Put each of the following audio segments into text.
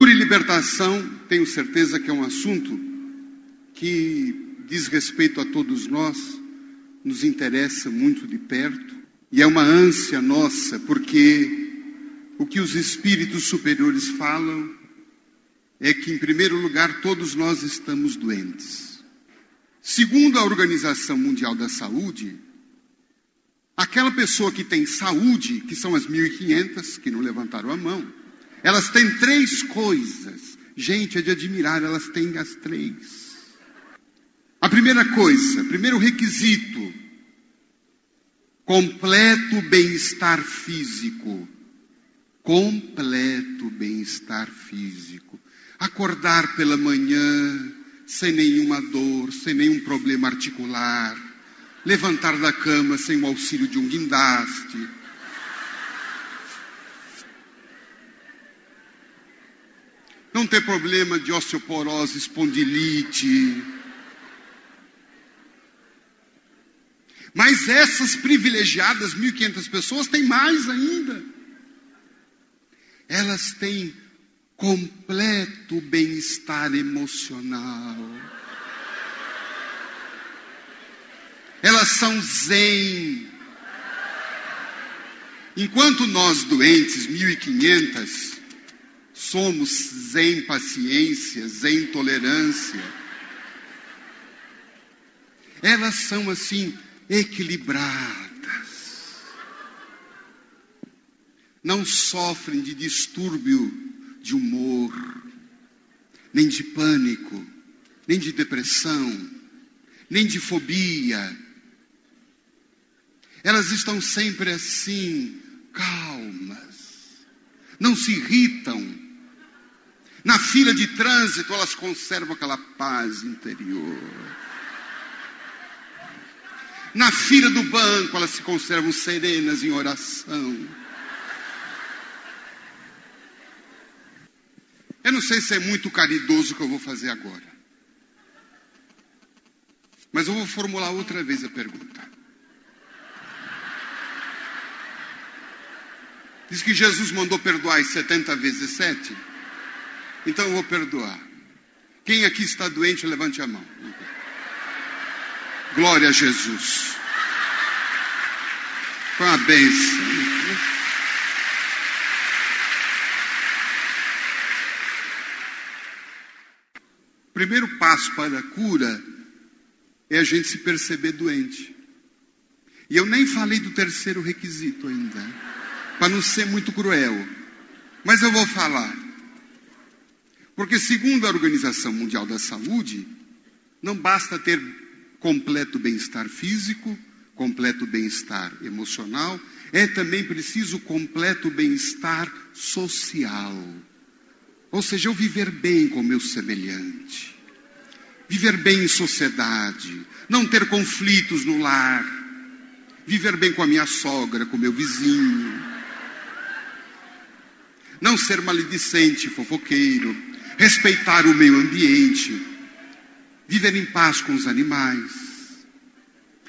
Cura e libertação, tenho certeza que é um assunto que diz respeito a todos nós, nos interessa muito de perto e é uma ânsia nossa, porque o que os espíritos superiores falam é que, em primeiro lugar, todos nós estamos doentes. Segundo a Organização Mundial da Saúde, aquela pessoa que tem saúde, que são as 1.500 que não levantaram a mão, elas têm três coisas. Gente, é de admirar, elas têm as três. A primeira coisa, primeiro requisito, completo bem-estar físico. Completo bem-estar físico. Acordar pela manhã sem nenhuma dor, sem nenhum problema articular. Levantar da cama sem o auxílio de um guindaste não ter problema de osteoporose, espondilite. Mas essas privilegiadas 1.500 pessoas têm mais ainda. Elas têm completo bem-estar emocional. Elas são zen. Enquanto nós doentes, 1.500, somos sem paciência, sem tolerância. Elas são assim equilibradas. Não sofrem de distúrbio de humor, nem de pânico, nem de depressão, nem de fobia. Elas estão sempre assim, calmas, não se irritam, na fila de trânsito, elas conservam aquela paz interior. Na fila do banco, elas se conservam serenas em oração. Eu não sei se é muito caridoso o que eu vou fazer agora. Mas eu vou formular outra vez a pergunta. Diz que Jesus mandou perdoar 70 vezes 7. Então eu vou perdoar. Quem aqui está doente, levante a mão. Glória a Jesus. Foi uma bênção. O primeiro passo para a cura é a gente se perceber doente. E eu nem falei do terceiro requisito ainda, para não ser muito cruel. Mas eu vou falar. Porque, segundo a Organização Mundial da Saúde, não basta ter completo bem-estar físico, completo bem-estar emocional, é também preciso completo bem-estar social. Ou seja, eu viver bem com meu semelhante, viver bem em sociedade, não ter conflitos no lar, viver bem com a minha sogra, com o meu vizinho, não ser maledicente, fofoqueiro, respeitar o meio ambiente, viver em paz com os animais,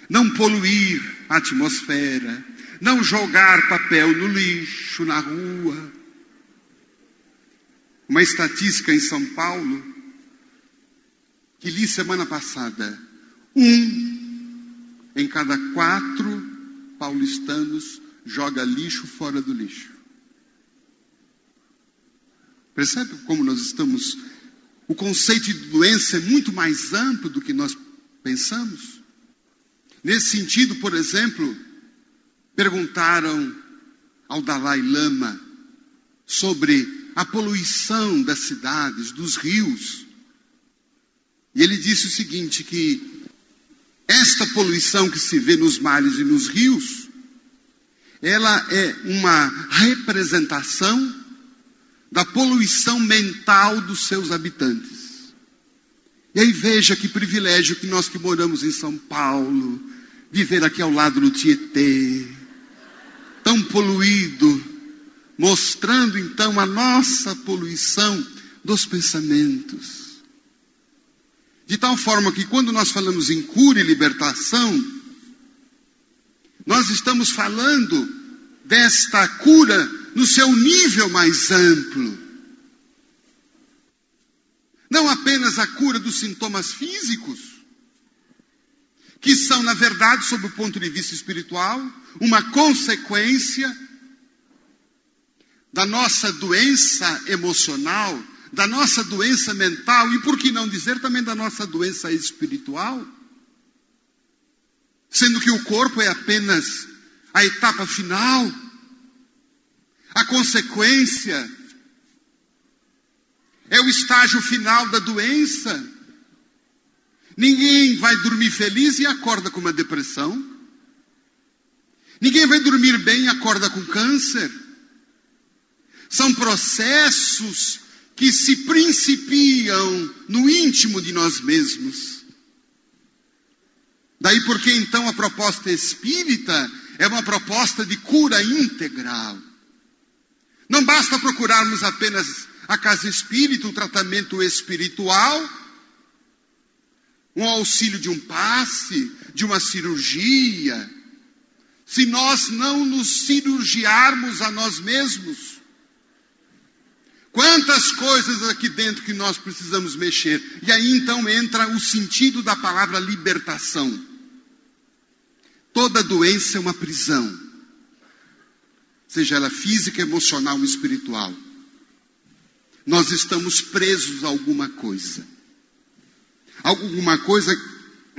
não poluir a atmosfera, não jogar papel no lixo, na rua. Uma estatística em São Paulo, que li semana passada, um em cada quatro paulistanos joga lixo fora do lixo. Percebe como nós estamos? O conceito de doença é muito mais amplo do que nós pensamos. Nesse sentido, por exemplo, perguntaram ao Dalai Lama sobre a poluição das cidades, dos rios. E ele disse o seguinte: que esta poluição que se vê nos mares e nos rios, ela é uma representação da poluição mental dos seus habitantes. E aí veja que privilégio que nós que moramos em São Paulo, viver aqui ao lado do Tietê, tão poluído, mostrando então a nossa poluição dos pensamentos. De tal forma que quando nós falamos em cura e libertação, nós estamos falando desta cura no seu nível mais amplo. não apenas a cura dos sintomas físicos, que são, na verdade, sob o ponto de vista espiritual, uma consequência da nossa doença emocional, da nossa doença mental e, por que não dizer, também da nossa doença espiritual. Sendo que o corpo é apenas a etapa final, a consequência, é o estágio final da doença. Ninguém vai dormir feliz e acorda com uma depressão. Ninguém vai dormir bem e acorda com câncer. São processos que se principiam no íntimo de nós mesmos. Daí porque então a proposta espírita é uma proposta de cura integral. Não basta procurarmos apenas a casa espírita, um tratamento espiritual, um auxílio de um passe, de uma cirurgia. Se nós não nos cirurgiarmos a nós mesmos, Quantas coisas aqui dentro que nós precisamos mexer. E aí então entra o sentido da palavra libertação. Toda doença é uma prisão, seja ela física, emocional ou espiritual. Nós estamos presos a alguma coisa. Alguma coisa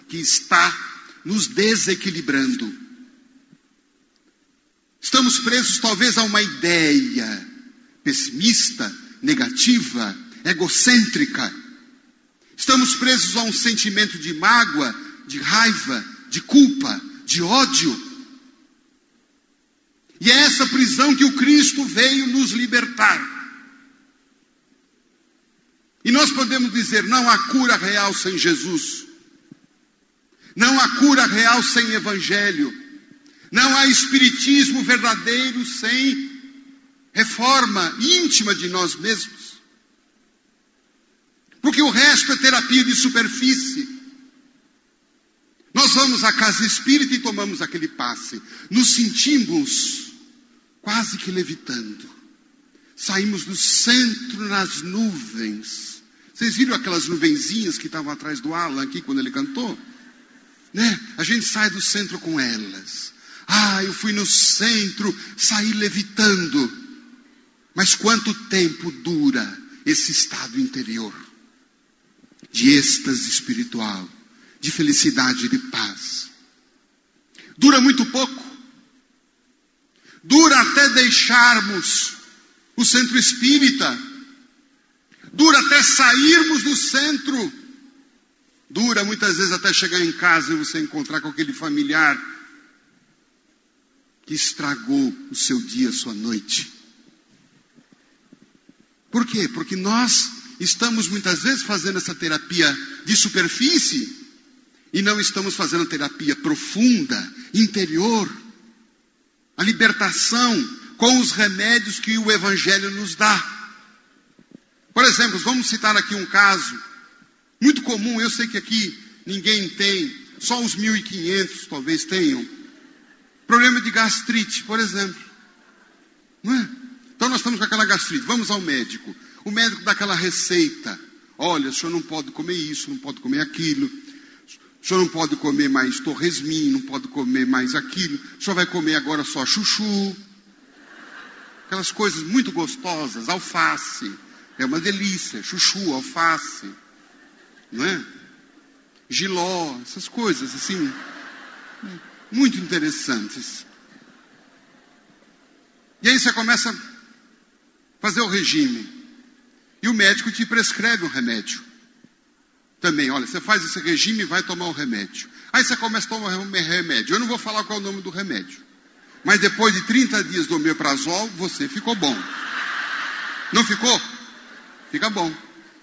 que está nos desequilibrando. Estamos presos talvez a uma ideia pessimista, negativa, egocêntrica. Estamos presos a um sentimento de mágoa, de raiva, de culpa, de ódio. E é essa prisão que o Cristo veio nos libertar. E nós podemos dizer: não há cura real sem Jesus. Não há cura real sem Evangelho. Não há Espiritismo verdadeiro sem reforma íntima de nós mesmos. Porque o resto é terapia de superfície. Nós vamos à casa espírita e tomamos aquele passe. Nos sentimos quase que levitando. Saímos do centro nas nuvens. Vocês viram aquelas nuvenzinhas que estavam atrás do Alan aqui quando ele cantou? Né? A gente sai do centro com elas. Ah, eu fui no centro, saí levitando. Mas quanto tempo dura esse estado interior de êxtase espiritual, de felicidade de paz? Dura muito pouco. Dura até deixarmos o centro espírita. Dura até sairmos do centro. Dura muitas vezes até chegar em casa e você encontrar com aquele familiar que estragou o seu dia, a sua noite. Por quê? Porque nós estamos muitas vezes fazendo essa terapia de superfície e não estamos fazendo terapia profunda, interior, a libertação com os remédios que o Evangelho nos dá. Por exemplo, vamos citar aqui um caso muito comum, eu sei que aqui ninguém tem, só os 1.500 talvez tenham. Problema de gastrite, por exemplo. Não é? Então nós estamos com aquela gastrite, vamos ao médico. O médico dá aquela receita. Olha, o senhor não pode comer isso, não pode comer aquilo. O senhor não pode comer mais torresmin, não pode comer mais aquilo. O senhor vai comer agora só chuchu. Aquelas coisas muito gostosas, alface. É uma delícia, chuchu, alface. Não é? Giló, essas coisas assim. Muito interessantes. E aí você começa fazer o regime. E o médico te prescreve um remédio. Também, olha, você faz esse regime e vai tomar um remédio. Aí você começa a tomar um remédio. Eu não vou falar qual é o nome do remédio. Mas depois de 30 dias do omeprazol, você ficou bom. Não ficou? Fica bom.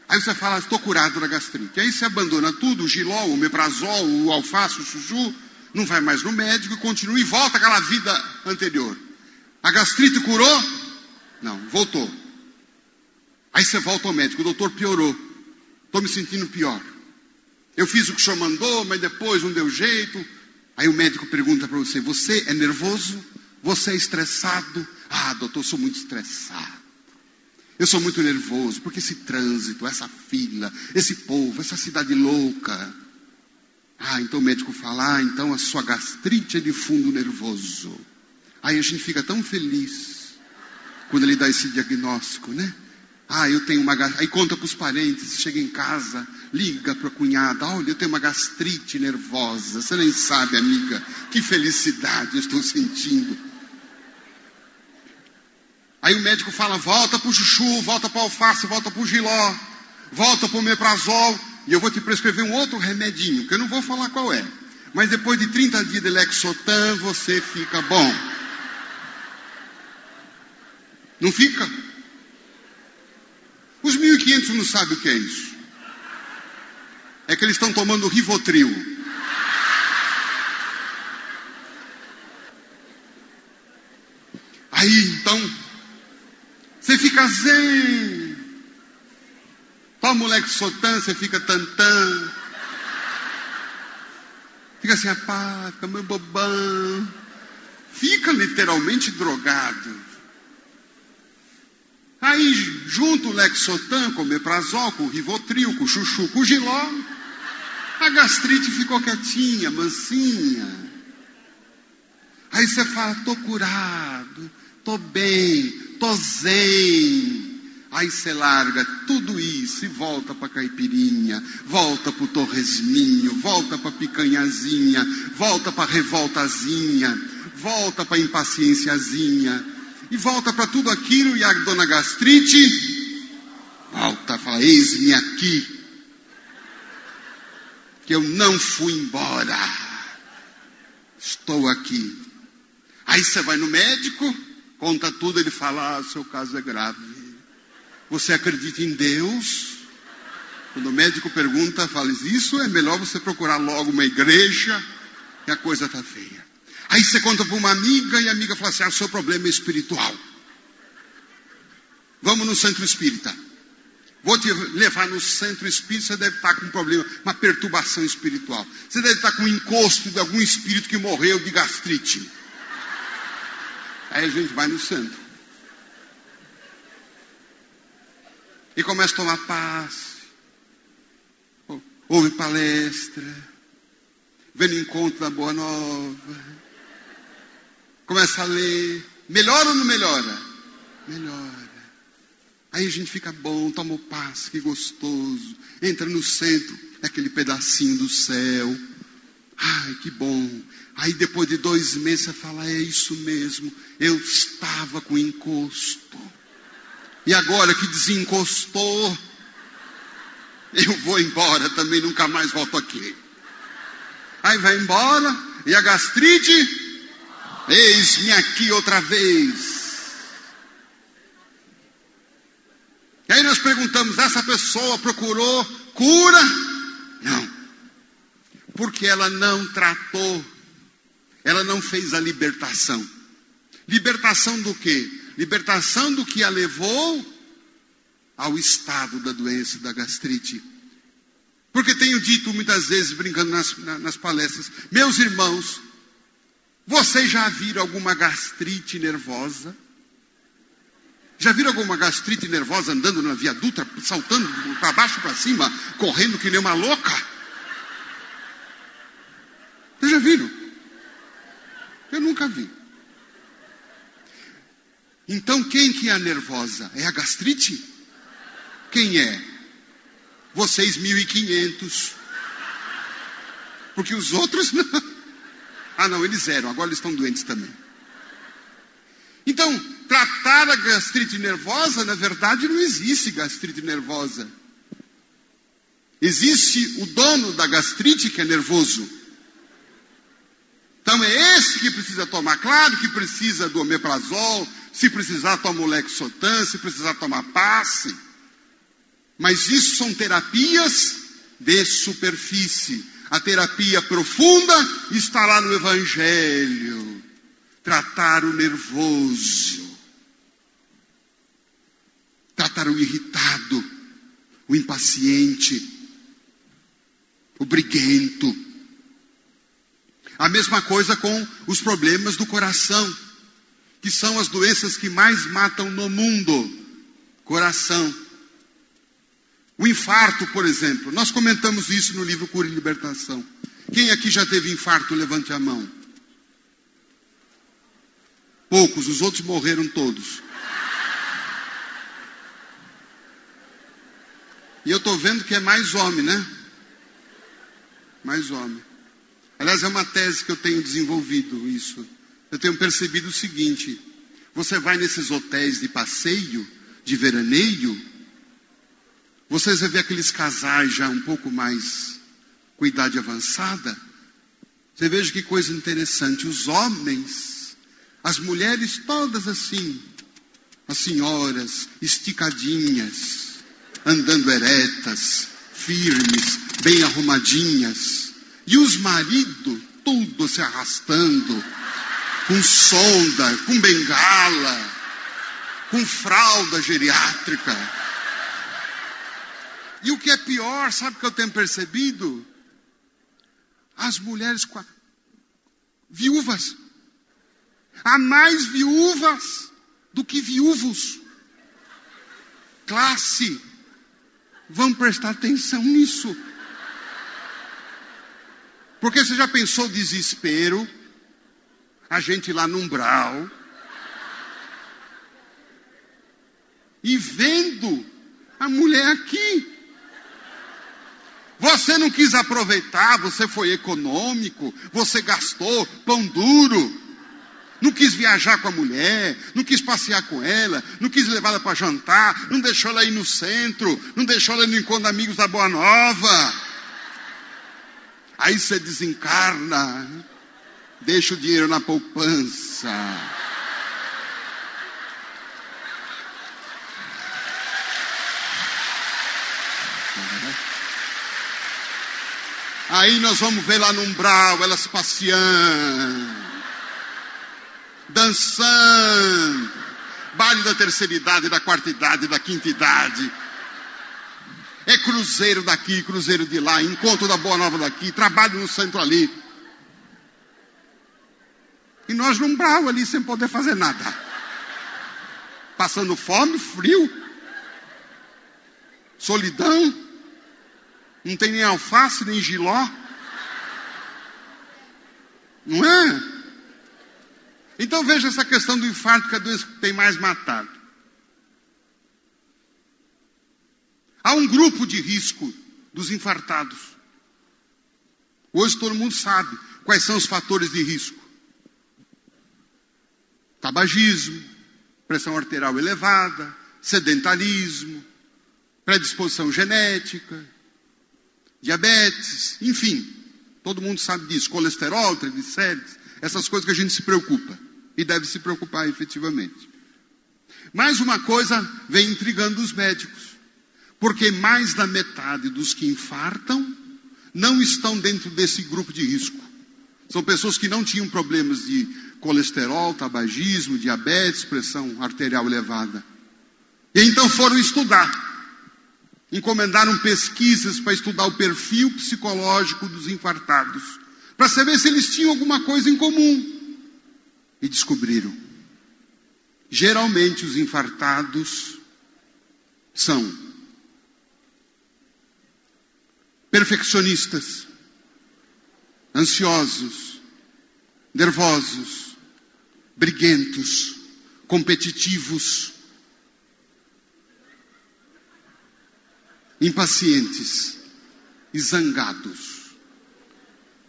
Aí você fala, estou curado da gastrite. Aí você abandona tudo, o giló, o omeprazol, o alface, o chuchu, não vai mais no médico e continua e volta àquela vida anterior. A gastrite curou? Não, voltou. Aí você volta ao médico, o doutor piorou. Estou me sentindo pior. Eu fiz o que o senhor mandou, mas depois não deu jeito. Aí o médico pergunta para você: Você é nervoso? Você é estressado? Ah, doutor, sou muito estressado. Eu sou muito nervoso, porque esse trânsito, essa fila, esse povo, essa cidade louca. Ah, então o médico fala, ah, então a sua gastrite é de fundo nervoso. Aí a gente fica tão feliz quando ele dá esse diagnóstico, né? Ah, eu tenho uma gastrite. Aí conta para os parentes, chega em casa, liga para a cunhada: olha, eu tenho uma gastrite nervosa. Você nem sabe, amiga, que felicidade eu estou sentindo. Aí o médico fala: volta para o chuchu, volta para alface, volta para o giló, volta para o meprazol. E eu vou te prescrever um outro remedinho, que eu não vou falar qual é. Mas depois de 30 dias de Lexotan, você fica bom. Não fica? 1.500 não sabem o que é isso. É que eles estão tomando Rivotril. Aí, então, você fica zen. Toma o Lexotan, você fica tantã. Fica assim, apá, fica meio bobão. Fica literalmente drogado. Aí junto o Lexotan com o Meprazol, com o Rivotril, com o Chuchu, com o Giló, a gastrite ficou quietinha, mansinha. Aí você fala, tô curado, tô bem, tô zen. Aí você larga tudo isso e volta para caipirinha, volta para o torresminho, volta para picanhazinha, volta para revoltazinha, volta para impaciênciazinha e volta para tudo aquilo e a dona gastrite volta, fala, eis-me aqui, que eu não fui embora, estou aqui. Aí você vai no médico, conta tudo, ele fala, ah, seu caso é grave. Você acredita em Deus? Quando o médico pergunta, fala, isso é melhor você procurar logo uma igreja, que a coisa está feia. Aí você conta para uma amiga e a amiga fala assim: ah, seu problema é espiritual. Vamos no centro espírita. Vou te levar no centro espírita, você deve estar com um problema, uma perturbação espiritual. Você deve estar com um encosto de algum espírito que morreu de gastrite. Aí a gente vai no centro. E começa a tomar passe. Ouve palestra. Vem no encontro da Boa Nova começa a ler. Melhora ou não melhora? Melhora. Aí a gente fica bom, toma o passo, que gostoso. Entra no centro, é aquele pedacinho do céu. Ai, que bom. Aí depois de dois meses você fala, é isso mesmo, eu estava com encosto. E agora que desencostou, eu vou embora também, nunca mais volto aqui. Aí vai embora, e a gastrite Eis-me aqui outra vez. E aí nós perguntamos: essa pessoa procurou cura? Não. Porque ela não tratou, ela não fez a libertação. Libertação do que? Libertação do que a levou ao estado da doença da gastrite. Porque tenho dito muitas vezes, brincando nas, nas palestras, meus irmãos, vocês já viram alguma gastrite nervosa? Já viram alguma gastrite nervosa andando na viaduta, saltando para baixo para cima, correndo que nem uma louca? Vocês já viram? Eu nunca vi. Então quem que é a nervosa? É a gastrite? Quem é? Vocês 1500. Porque os outros não. Ah, não, eles eram, agora eles estão doentes também. Então, tratar a gastrite nervosa, na verdade, não existe gastrite nervosa. Existe o dono da gastrite que é nervoso. Então é esse que precisa tomar. Claro que precisa do omeprazol, se precisar toma o Lexotan, se precisar tomar passe. Mas isso são terapias de superfície. A terapia profunda está lá no Evangelho. Tratar o nervoso, tratar o irritado, o impaciente, o briguento. A mesma coisa com os problemas do coração, que são as doenças que mais matam no mundo. coração. O infarto, por exemplo, nós comentamos isso no livro Cura e Libertação. Quem aqui já teve infarto, levante a mão. Poucos, os outros morreram todos. E eu estou vendo que é mais homem, né? Mais homem. Aliás, é uma tese que eu tenho desenvolvido isso. Eu tenho percebido o seguinte: você vai nesses hotéis de passeio, de veraneio, você vê aqueles casais já um pouco mais com idade avançada. Você veja que coisa interessante. Os homens, as mulheres todas assim, as senhoras esticadinhas, andando eretas, firmes, bem arrumadinhas. E os maridos, tudo se arrastando, com sonda, com bengala, com fralda geriátrica. E o que é pior, sabe o que eu tenho percebido? As mulheres viúvas. Há mais viúvas do que viúvos. Classe. Vamos prestar atenção nisso. Porque você já pensou o desespero? A gente lá no umbral. E vendo a mulher aqui. Você não quis aproveitar, você foi econômico, você gastou pão duro. Não quis viajar com a mulher, não quis passear com ela, não quis levá-la para jantar, não deixou ela ir no centro, não deixou ela ir no encontro de amigos da Boa Nova. Aí você desencarna, deixa o dinheiro na poupança. Aí nós vamos ver lá no umbral elas passeando, dançando, baile da terceira idade, da quarta idade, da quinta idade. É cruzeiro daqui, cruzeiro de lá, encontro da Boa Nova daqui, trabalho no centro ali. E nós no umbral ali sem poder fazer nada. Passando fome, frio, solidão. Não tem nem alface, nem giló. Não é? Então veja essa questão do infarto, que é a doença que tem mais matado. Há um grupo de risco dos infartados. Hoje todo mundo sabe quais são os fatores de risco: tabagismo, pressão arterial elevada, sedentarismo, predisposição genética, diabetes, enfim, todo mundo sabe disso, colesterol, triglicérides, essas coisas que a gente se preocupa e deve se preocupar efetivamente. Mais uma coisa vem intrigando os médicos, porque mais da metade dos que infartam não estão dentro desse grupo de risco. São pessoas que não tinham problemas de colesterol, tabagismo, diabetes, pressão arterial elevada. E então foram estudar encomendaram pesquisas para estudar o perfil psicológico dos infartados, para saber se eles tinham alguma coisa em comum. E descobriram. Geralmente os infartados são perfeccionistas, ansiosos, nervosos, briguentos, competitivos, impacientes e zangados.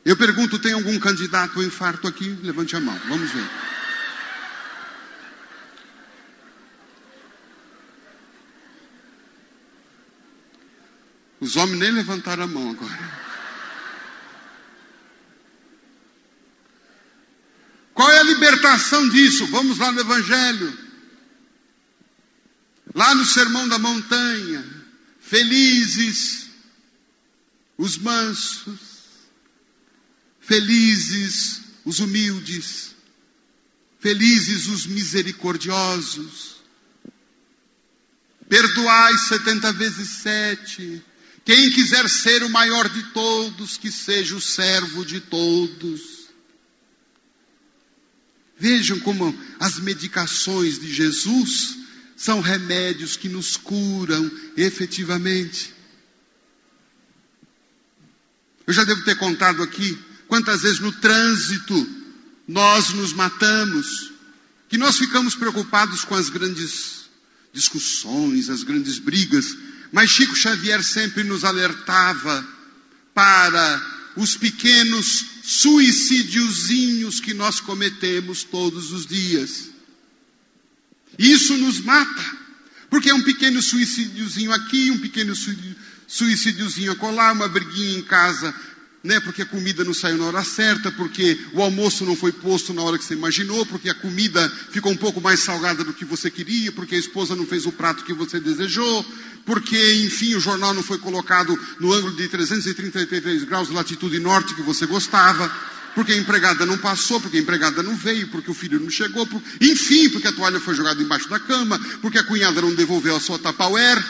Eu pergunto: tem algum candidato ao infarto aqui? Levante a mão, vamos ver. Os homens nem levantaram a mão agora. Qual é a libertação disso? Vamos lá no Evangelho. Lá no Sermão da Montanha. Felizes os mansos, felizes os humildes, felizes os misericordiosos. Perdoai setenta vezes sete. Quem quiser ser o maior de todos, que seja o servo de todos. Vejam como as medicações de Jesus são remédios que nos curam efetivamente. Eu já devo ter contado aqui quantas vezes no trânsito nós nos matamos, que nós ficamos preocupados com as grandes discussões, as grandes brigas, mas Chico Xavier sempre nos alertava para os pequenos suicidiozinhos que nós cometemos todos os dias. Isso nos mata, porque é um pequeno suicidiozinho aqui, um pequeno suicidiozinho acolá, uma briguinha em casa, né? Porque a comida não saiu na hora certa, porque o almoço não foi posto na hora que você imaginou, porque a comida ficou um pouco mais salgada do que você queria, porque a esposa não fez o prato que você desejou, porque, enfim, o jornal não foi colocado no ângulo de 333 graus latitude norte que você gostava, porque a empregada não passou, porque a empregada não veio, porque o filho não chegou, por... enfim, porque a toalha foi jogada embaixo da cama, porque a cunhada não devolveu a sua tapauer.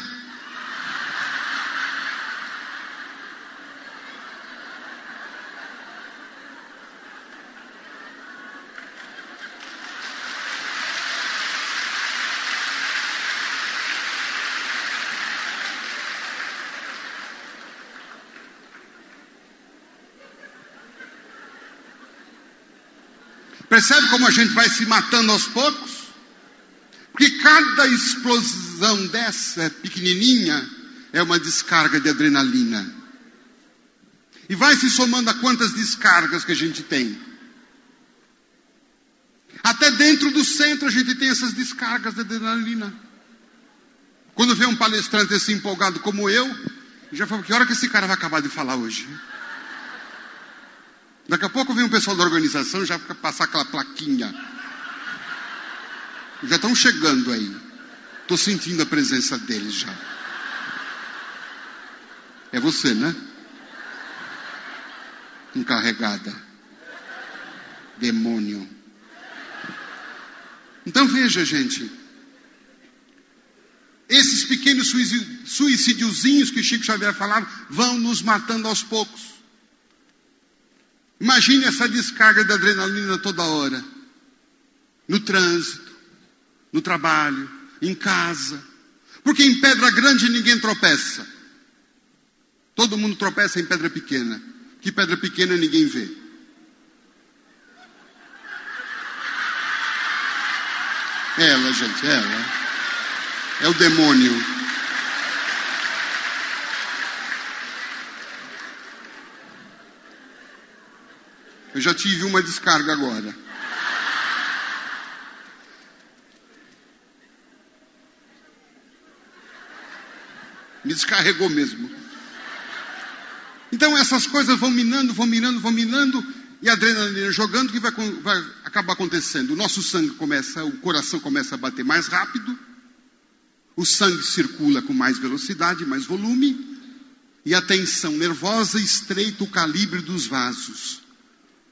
Percebe como a gente vai se matando aos poucos? Porque cada explosão dessa pequenininha é uma descarga de adrenalina. E vai se somando a quantas descargas que a gente tem. Até dentro do centro a gente tem essas descargas de adrenalina. Quando vê um palestrante assim empolgado como eu, já fala, que hora que esse cara vai acabar de falar hoje? Daqui a pouco vem o pessoal da organização já fica passar aquela plaquinha. Já estão chegando aí. Estou sentindo a presença deles já. É você, né? Encarregada. Demônio. Então veja, gente. Esses pequenos suicidiozinhos que Chico Xavier falava vão nos matando aos poucos. Imagine essa descarga de adrenalina toda hora. No trânsito, no trabalho, em casa. Porque em pedra grande ninguém tropeça. Todo mundo tropeça em pedra pequena. Que pedra pequena ninguém vê. Ela, gente, ela. É o demônio. Eu já tive uma descarga agora. Me descarregou mesmo. Então essas coisas vão minando, vão minando, vão minando, e a adrenalina jogando, o que vai, vai acabar acontecendo? O nosso sangue começa, o coração começa a bater mais rápido, o sangue circula com mais velocidade, mais volume, e a tensão nervosa estreita o calibre dos vasos.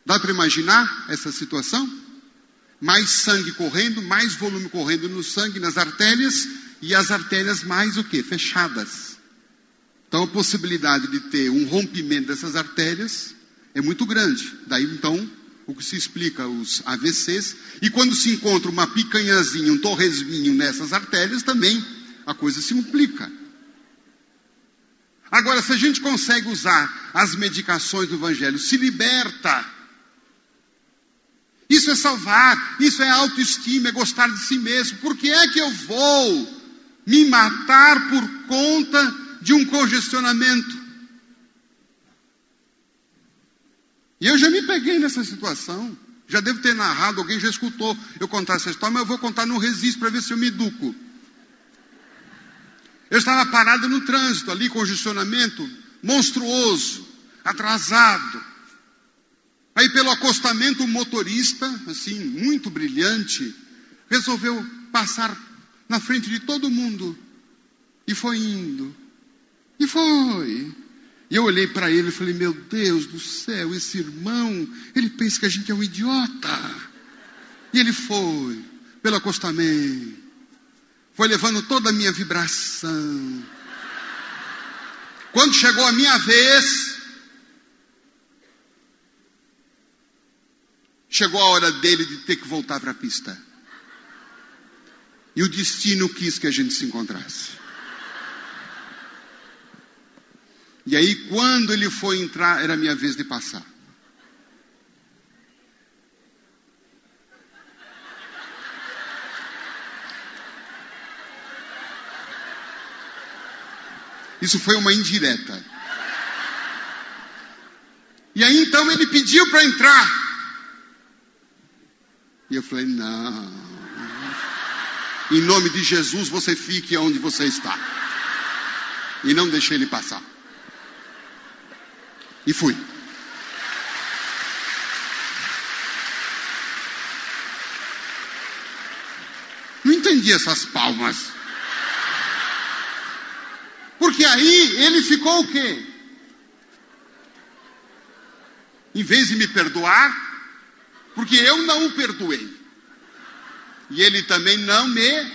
Dá para imaginar essa situação? Mais sangue correndo, mais volume correndo no sangue, nas artérias, e as artérias mais o que? Fechadas. Então a possibilidade de ter um rompimento dessas artérias é muito grande. Daí então o que se explica os AVCs. E quando se encontra uma picanhazinha, um torresminho nessas artérias, também a coisa se multiplica. Agora, se a gente consegue usar as medicações do Evangelho, se liberta isso é salvar, isso é autoestima, é gostar de si mesmo. Por que é que eu vou me matar por conta de um congestionamento? E eu já me peguei nessa situação. Já devo ter narrado, alguém já escutou eu contar essa história, mas eu vou contar no Resisto para ver se eu me educo. Eu estava parado no trânsito ali, congestionamento monstruoso, atrasado. Aí pelo acostamento o motorista, assim, muito brilhante, resolveu passar na frente de todo mundo. E foi indo. E foi. E eu olhei para ele e falei, meu Deus do céu, esse irmão, ele pensa que a gente é um idiota. E ele foi, pelo acostamento. Foi levando toda a minha vibração. Quando chegou a minha vez, Chegou a hora dele de ter que voltar para a pista. E o destino quis que a gente se encontrasse. E aí, quando ele foi entrar, era minha vez de passar. Isso foi uma indireta. E aí então ele pediu para entrar. E eu falei: não. Em nome de Jesus, você fique onde você está. E não deixei ele passar. E fui. Não entendi essas palmas. Porque aí ele ficou o quê? Em vez de me perdoar, porque eu não o perdoei. E ele também não me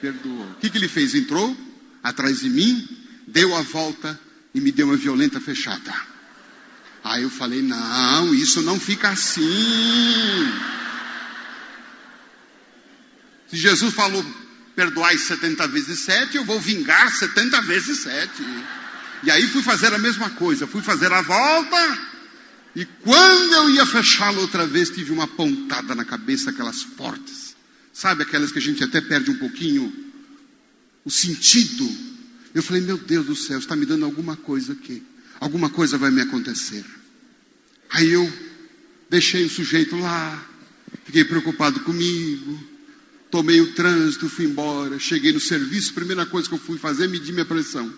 perdoou. O que, que ele fez? Entrou atrás de mim, deu a volta e me deu uma violenta fechada. Aí eu falei: não, isso não fica assim. Se Jesus falou perdoai 70 vezes 7, eu vou vingar 70 vezes 7. E aí fui fazer a mesma coisa, fui fazer a volta, e quando eu ia fechá-lo outra vez, tive uma pontada na cabeça, aquelas fortes. Sabe aquelas que a gente até perde um pouquinho o sentido? Eu falei, meu Deus do céu, está me dando alguma coisa aqui. Alguma coisa vai me acontecer. Aí eu deixei o sujeito lá, fiquei preocupado comigo, tomei o trânsito, fui embora, cheguei no serviço, primeira coisa que eu fui fazer, medir minha pressão.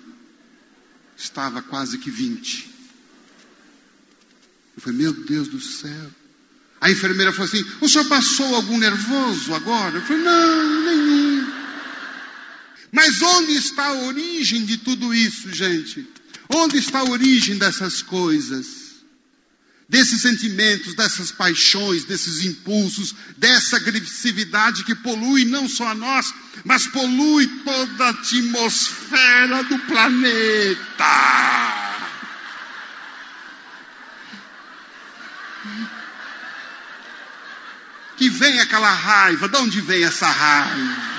Estava quase que 20. Eu falei, meu Deus do céu. A enfermeira falou assim: O senhor passou algum nervoso agora? Eu falei: Não, nenhum. Mas onde está a origem de tudo isso, gente? Onde está a origem dessas coisas? desses sentimentos, dessas paixões, desses impulsos, dessa agressividade que polui não só a nós, mas polui toda a atmosfera do planeta. Que vem aquela raiva, de onde vem essa raiva?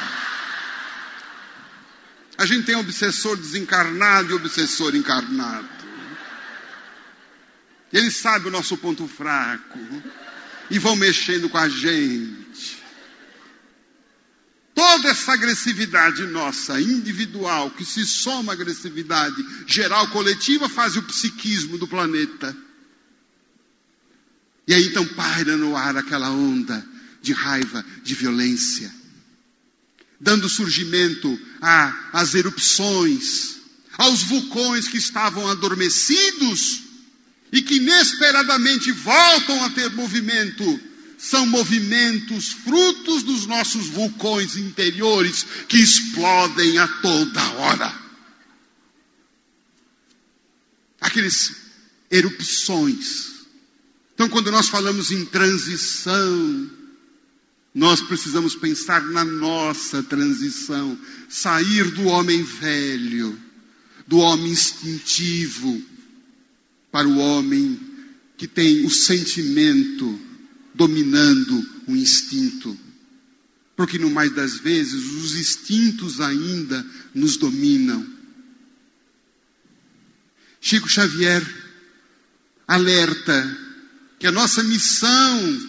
A gente tem obsessor desencarnado e obsessor encarnado. Ele sabe o nosso ponto fraco. E vão mexendo com a gente. Toda essa agressividade nossa, individual, que se soma à agressividade geral coletiva, faz o psiquismo do planeta. E aí então paira no ar aquela onda de raiva, de violência, dando surgimento às erupções, aos vulcões que estavam adormecidos e que inesperadamente voltam a ter movimento, são movimentos frutos dos nossos vulcões interiores que explodem a toda hora. Aqueles erupções. Então, quando nós falamos em transição, nós precisamos pensar na nossa transição, sair do homem velho, do homem instintivo, para o homem que tem o sentimento dominando o instinto. Porque no mais das vezes os instintos ainda nos dominam. Chico Xavier alerta que a nossa missão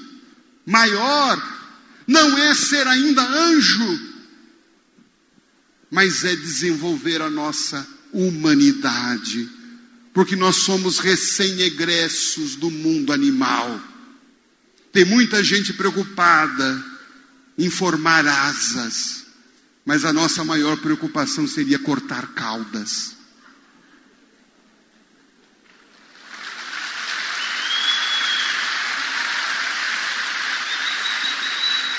maior não é ser ainda anjo, mas é desenvolver a nossa humanidade porque nós somos recém-egressos do mundo animal. Tem muita gente preocupada em formar asas, mas a nossa maior preocupação seria cortar caudas.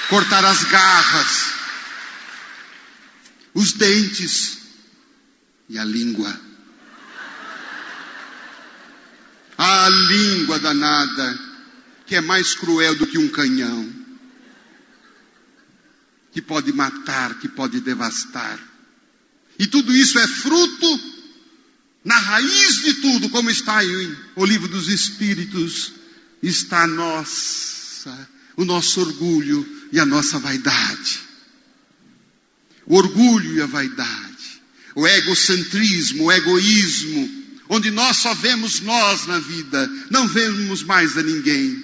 Cortar as garras, os dentes e a língua. A língua danada, que é mais cruel do que um canhão, que pode matar, que pode devastar. E tudo isso é fruto, na raiz de tudo, como está em o livro dos Espíritos, está a nossa, o nosso orgulho e a nossa vaidade. o orgulho e a vaidade, o egocentrismo, o egoísmo, onde nós só vemos nós na vida, não vemos mais a ninguém.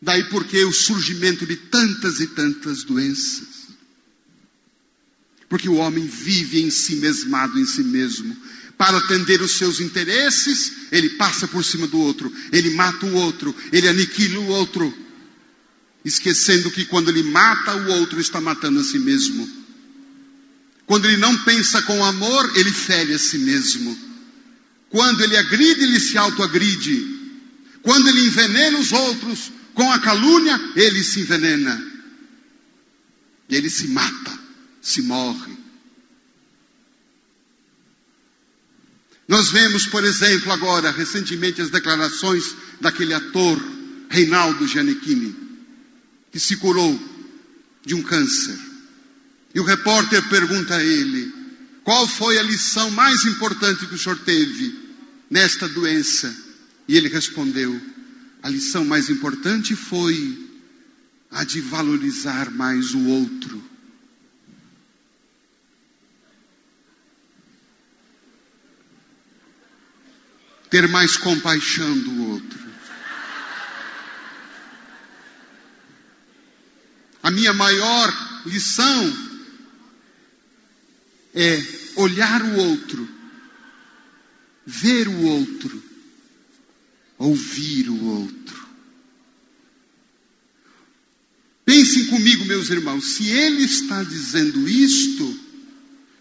Daí porque o surgimento de tantas e tantas doenças. Porque o homem vive em si mesmado em si mesmo. Para atender os seus interesses, ele passa por cima do outro, ele mata o outro, ele aniquila o outro, esquecendo que quando ele mata o outro, está matando a si mesmo. Quando ele não pensa com amor, ele fere a si mesmo. Quando ele agride, ele se autoagride. Quando ele envenena os outros com a calúnia, ele se envenena. Ele se mata, se morre. Nós vemos, por exemplo, agora, recentemente, as declarações daquele ator, Reinaldo Giannichini, que se curou de um câncer. E o repórter pergunta a ele: qual foi a lição mais importante que o senhor teve nesta doença? E ele respondeu: a lição mais importante foi a de valorizar mais o outro. Ter mais compaixão do outro. A minha maior lição é olhar o outro, ver o outro, ouvir o outro. Pensem comigo, meus irmãos, se ele está dizendo isto,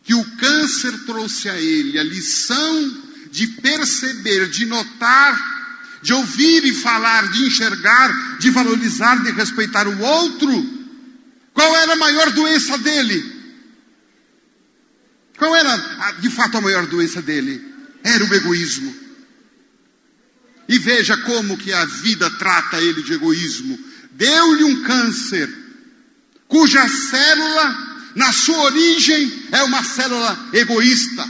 que o câncer trouxe a ele a lição de perceber, de notar, de ouvir e falar, de enxergar, de valorizar, de respeitar o outro. Qual era a maior doença dele? Qual era, de fato, a maior doença dele? Era o egoísmo. E veja como que a vida trata ele de egoísmo. Deu-lhe um câncer, cuja célula, na sua origem, é uma célula egoísta.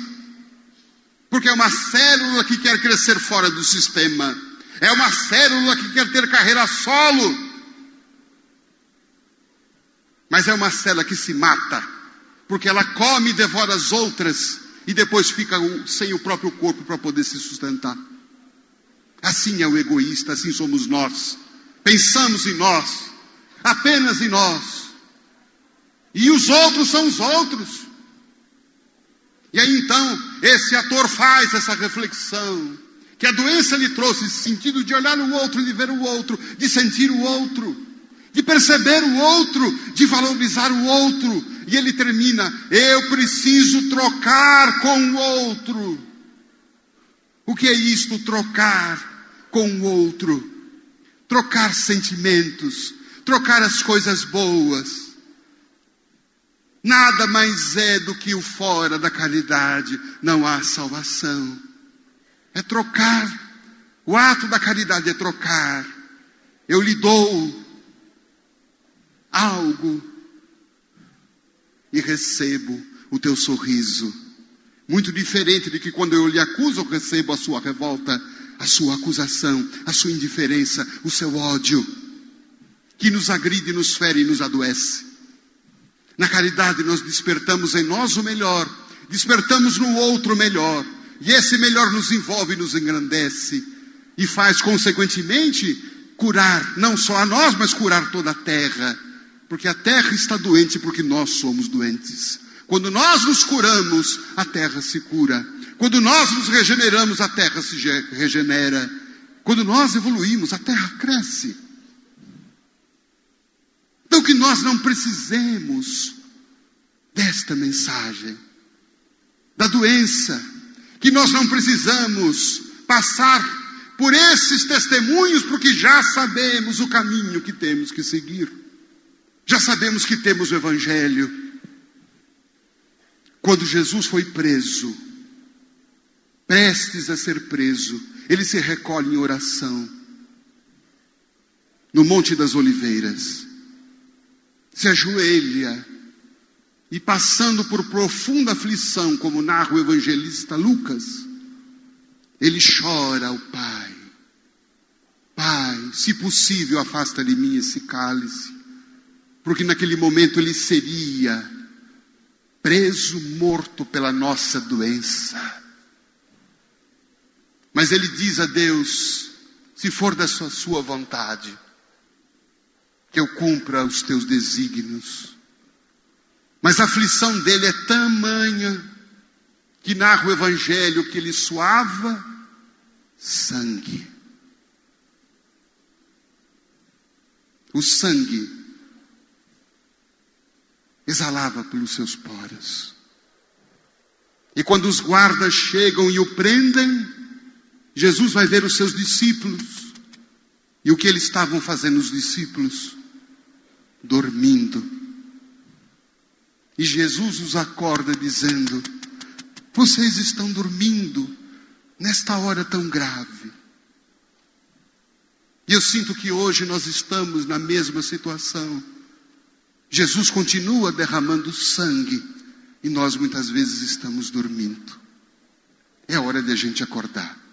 Porque é uma célula que quer crescer fora do sistema. É uma célula que quer ter carreira solo. Mas é uma célula que se mata. Porque ela come e devora as outras. E depois fica sem o próprio corpo para poder se sustentar. Assim é o egoísta, assim somos nós. Pensamos em nós. Apenas em nós. E os outros são os outros. E aí então, esse ator faz essa reflexão, que a doença lhe trouxe esse sentido de olhar o outro, de ver o outro, de sentir o outro, de perceber o outro, de valorizar o outro. E ele termina: eu preciso trocar com o outro. O que é isto, trocar com o outro? Trocar sentimentos, trocar as coisas boas Nada mais é do que o fora da caridade, não há salvação. É trocar. O ato da caridade é trocar. Eu lhe dou algo e recebo o teu sorriso. Muito diferente de que quando eu lhe acuso, eu recebo a sua revolta, a sua acusação, a sua indiferença, o seu ódio, que nos agride, nos fere e nos adoece. Na caridade nós despertamos em nós o melhor, despertamos no outro o melhor, e esse melhor nos envolve e nos engrandece, e faz consequentemente curar não só a nós, mas curar toda a terra, porque a terra está doente porque nós somos doentes. Quando nós nos curamos, a terra se cura. Quando nós nos regeneramos, a terra se regenera. Quando nós evoluímos, a terra cresce. Então que nós não precisemos desta mensagem, da doença, que nós não precisamos passar por esses testemunhos, porque já sabemos o caminho que temos que seguir. Já sabemos que temos o Evangelho. Quando Jesus foi preso, prestes a ser preso, ele se recolhe em oração no Monte das Oliveiras se ajoelha e passando por profunda aflição, como narra o evangelista Lucas, ele chora ao Pai. Pai, se possível, afasta de mim esse cálice. porque naquele momento ele seria preso, morto pela nossa doença. Mas ele diz a Deus: se for da sua, sua vontade, que eu cumpra os teus desígnios. Mas a aflição dele é tamanha que narra o Evangelho que ele suava sangue. O sangue exalava pelos seus poros. E quando os guardas chegam e o prendem, Jesus vai ver os seus discípulos. E o que eles estavam fazendo, os discípulos? Dormindo. E Jesus os acorda dizendo: Vocês estão dormindo nesta hora tão grave. E eu sinto que hoje nós estamos na mesma situação. Jesus continua derramando sangue e nós muitas vezes estamos dormindo. É hora de a gente acordar.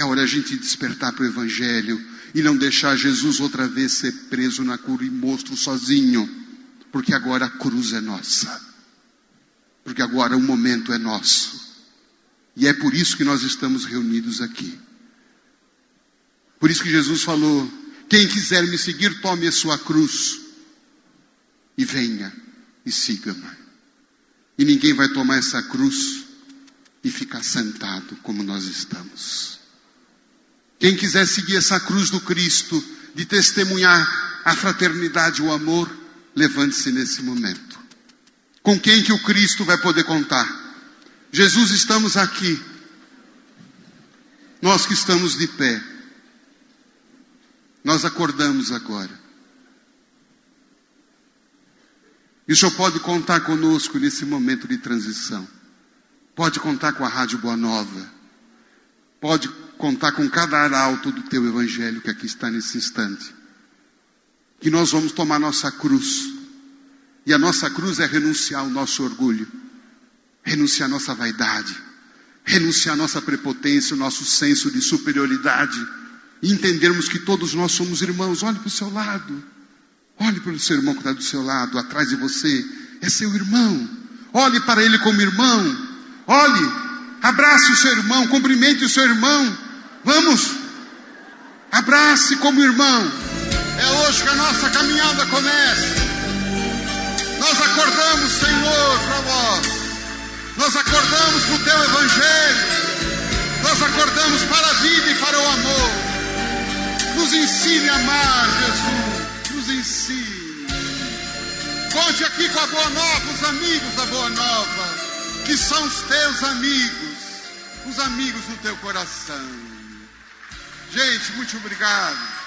É hora a gente despertar para o Evangelho e não deixar Jesus outra vez ser preso na cruz e monstro sozinho, porque agora a cruz é nossa. Porque agora o momento é nosso. E é por isso que nós estamos reunidos aqui. Por isso que Jesus falou: quem quiser me seguir, tome a sua cruz e venha e siga-me. E ninguém vai tomar essa cruz e ficar sentado como nós estamos. Quem quiser seguir essa cruz do Cristo, de testemunhar a fraternidade, o amor, levante-se nesse momento. Com quem que o Cristo vai poder contar? Jesus, estamos aqui. Nós que estamos de pé. Nós acordamos agora. E o Senhor pode contar conosco nesse momento de transição. Pode contar com a Rádio Boa Nova. Pode contar com cada arauto do teu evangelho que aqui está nesse instante. Que nós vamos tomar nossa cruz. E a nossa cruz é renunciar ao nosso orgulho, renunciar à nossa vaidade, renunciar à nossa prepotência, o nosso senso de superioridade, e entendermos que todos nós somos irmãos. Olhe para o seu lado. Olhe para o seu irmão que está do seu lado, atrás de você. É seu irmão. Olhe para ele como irmão. Olhe, abrace o seu irmão, cumprimente o seu irmão. Vamos, abrace como irmão. É hoje que a nossa caminhada começa. Nós acordamos, Senhor, para vós. Nós acordamos para o teu evangelho. Nós acordamos para a vida e para o amor. Nos ensine a amar, Jesus nos ensine. Conte aqui com a Boa Nova, os amigos da Boa Nova, que são os teus amigos, os amigos do teu coração. Gente, muito obrigado.